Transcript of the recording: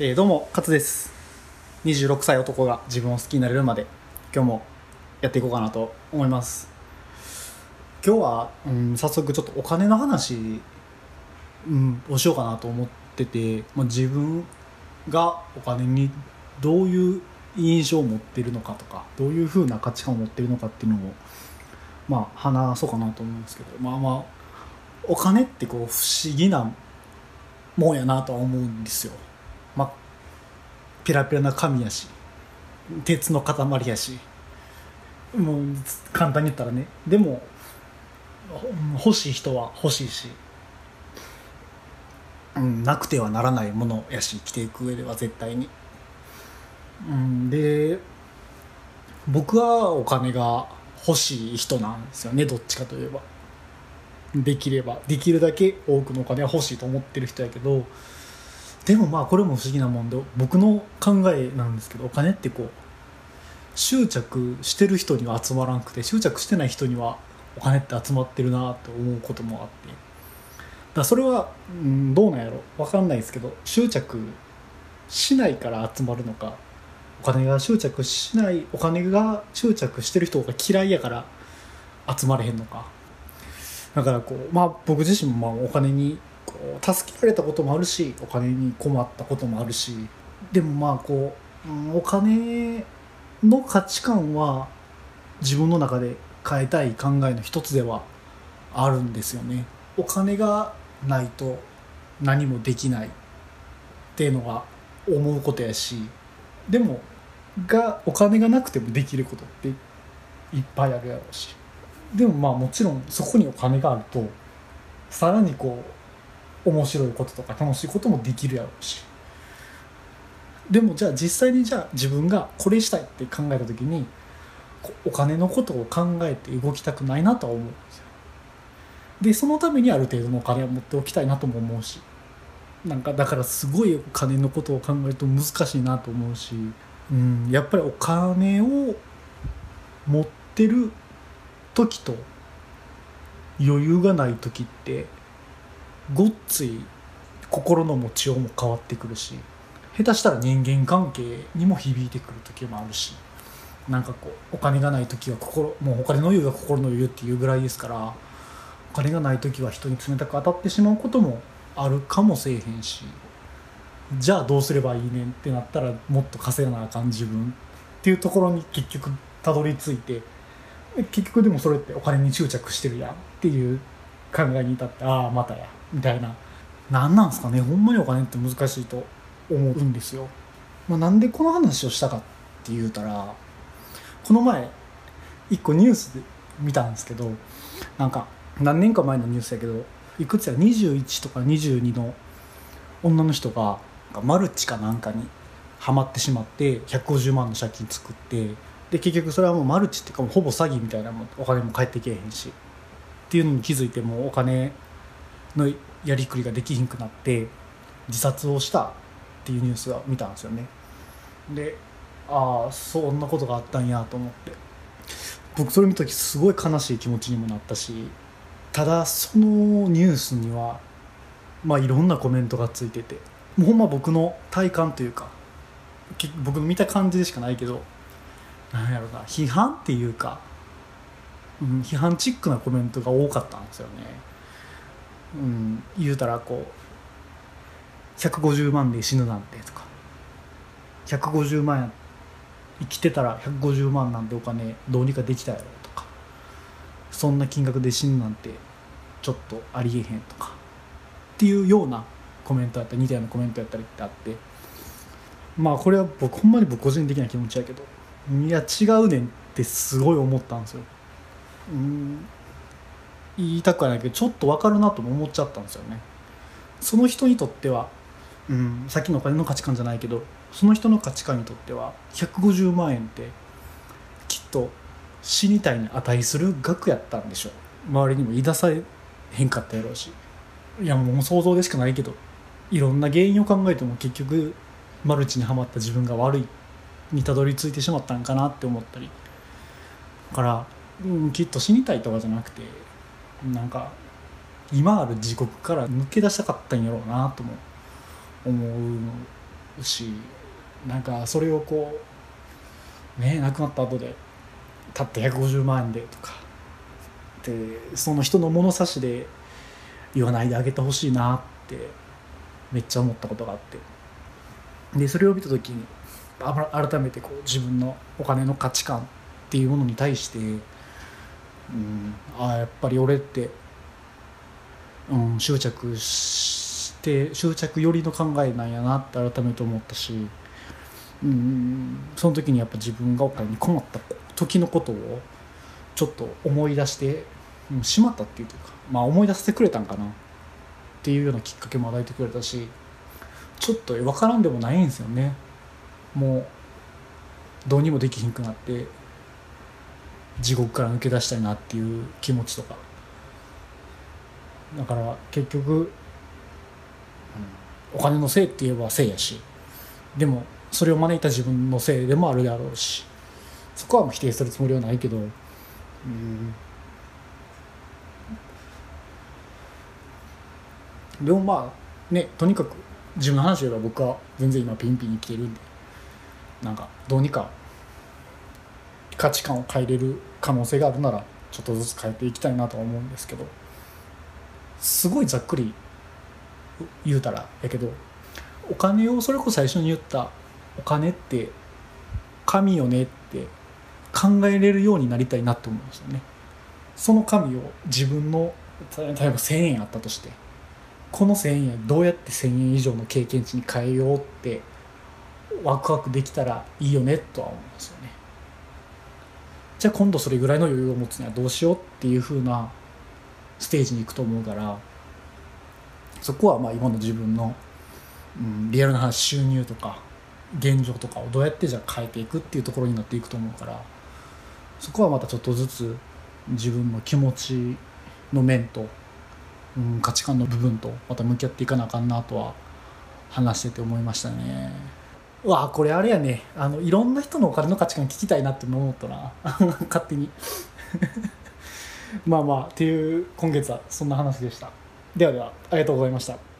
えーどうも勝です。26歳男が自分を好きになれるまで今日もやっていこうかなと思います。今日は、うん、早速ちょっとお金の話、うん、をしようかなと思ってて、まあ、自分がお金にどういう印象を持ってるのかとかどういうふうな価値観を持ってるのかっていうのをまあ話そうかなと思うんですけどまあまあお金ってこう不思議なもんやなとは思うんですよ。まあペラペラな紙やし鉄の塊やし。もう簡単に言ったらね。でも欲しい人は欲しいし、うん、なくてはならないものやし生きていく上では絶対に、うん、で僕はお金が欲しい人なんですよねどっちかといえば。できれば。できるだけ多くのお金は欲しいと思ってる人やけどでもまあこれも不思議なもんで僕の考えなんですけどお金ってこう執着してる人には集まらんくて執着してない人にはお金って集まってるなって思うこともあって。だそれは、うん、どうなんやろ分かんないですけど執着しないから集まるのかお金が執着しないお金が執着してる人が嫌いやから集まれへんのか。だからこうまあ僕自身もまあお金に助けられたこともあるしお金に困ったこともあるしでもまあこう、お金の価値観は自分の中で変えたい考えの一つではあるんですよね。お金がないと何もできないっていうのが思うことやしでもがお金がなくてもできることっていっぱいあるやろうしでもまあもちろんそこにお金があるとさらにこう面白いこととか楽しいこともできるやろうし。でもじゃあ実際にじゃあ自分がこれしたいって考えた時にお金のことを考えて動きたくないなとは思うんですよ。でそのためにある程度のお金を持っておきたいなとも思うし。なんかだからすごいお金のことを考えると難しいなと思うし、うん、やっぱりお金を持ってる時と余裕がない時ってごっつい心の持ちようも変わってくるし下手したら人間関係にも響いてくる時もあるしなんかこうお金がない時は心もうお金の余裕が心の余裕っていうぐらいですからお金がない時は人に冷たく当たってしまうこともあるかもせえへんしじゃあどうすればいいねんってなったらもっと稼がなあかん自分っていうところに結局たどり着いて結局でもそれってお金に執着してるやんっていう考えに至ってああまたやみたいな。何なんすかねほんまにお金って難しいと思うんですよ、まあ、なんでこの話をしたかって言うたらこの前一個ニュースで見たんですけどなんか何年か前のニュースやけどいくつや21とか22の女の人がマルチかなんかにハマってしまって150万の借金作ってで結局それはもうマルチっていうかもほぼ詐欺みたいなもお金も返ってけえへんし。っていうのに気づいてもお金のやりくりができひんくなって自殺をしたっていうニュースが見たんですよね。でああそんなことがあったんやと思って。僕それ見た時すごい悲しい気持ちにもなったしただそのニュースにはまあいろんなコメントがついててもうほんま僕の体感というか僕の見た感じでしかないけどなんやろな批判っていうか、うん、批判チックなコメントが多かったんですよね。うん、言うたらこう150万で死ぬなんてとか。150万や生きてたら150万なんてお金どうにかできたやろとか。そんな金額で死ぬなんてちょっとありえへんとか。っていうようなコメントやったり似たようなコメントやったりってあって。まあこれは僕ほんまに僕個人的な気持ちやけど。いや違うねんってすごい思ったんですよ。うん言いたくはないけどちょっと分かるなとも思っちゃったんですよね。その人にとっては、うん、さっきのお金の価値観じゃないけどその人の価値観にとっては150万円ってきっと死にたいに値する額やったんでしょう。周りにも言い出されへんかったやろうし。いやもう想像でしかないけどいろんな原因を考えても結局マルチにはまった自分が悪いにたどり着いてしまったんかなって思ったり。だから、うん、きっと死にたいとかじゃなくてなんか今ある地獄から抜け出したかったんやろうなとも思うしなんかそれをこうね亡くなった後でたった150万円でとかでその人の物差しで言わないであげてほしいなってめっちゃ思ったことがあって。でそれを見た時に改めてこう自分のお金の価値観っていうものに対して、うん、ああやっぱり俺って、うん、執着して執着寄りの考えなんやなって改めて思ったし、うん、その時にやっぱ自分がお金に困った時のことをちょっと思い出して、う、しまったっていうか、まあ、思い出してくれたんかなっていうようなきっかけも与えてくれたしちょっと分からんでもないんですよね。もうどうにもできひんくなって地獄から抜け出したいなっていう気持ちとか。だから結局、お金のせいって言えばせいやしでもそれを招いた自分のせいでもあるであろうしそこは否定するつもりはないけど、うん、でもまあねとにかく自分の話で言えば僕は全然今ピンピン生きてるんでなんかどうにか価値観を変えれる可能性があるならちょっとずつ変えていきたいなとは思うんですけどすごいざっくり言うたらやけどお金をそれこそ最初に言ったお金って神よねって考えれるようになりたいなって思うんですよね。その神を自分の例えば1,000円あったとしてこの1,000円どうやって1,000円以上の経験値に変えようってワクワクできたらいいよねとは思うんですよねじゃあ今度それぐらいの余裕を持つにはどうしようっていうふうなステージに行くと思うからそこはまあ今の自分の、うん、リアルな話収入とか現状とかをどうやってじゃあ変えていくっていうところになっていくと思うからそこはまたちょっとずつ自分の気持ちの面と、うん、価値観の部分とまた向き合っていかなあかんなとは話してて思いましたね。うわこれあれやね。あのいろんな人のお金の価値観聞きたいなって思ったな。勝手に。まあまあっていう今月はそんな話でした。ではではありがとうございました。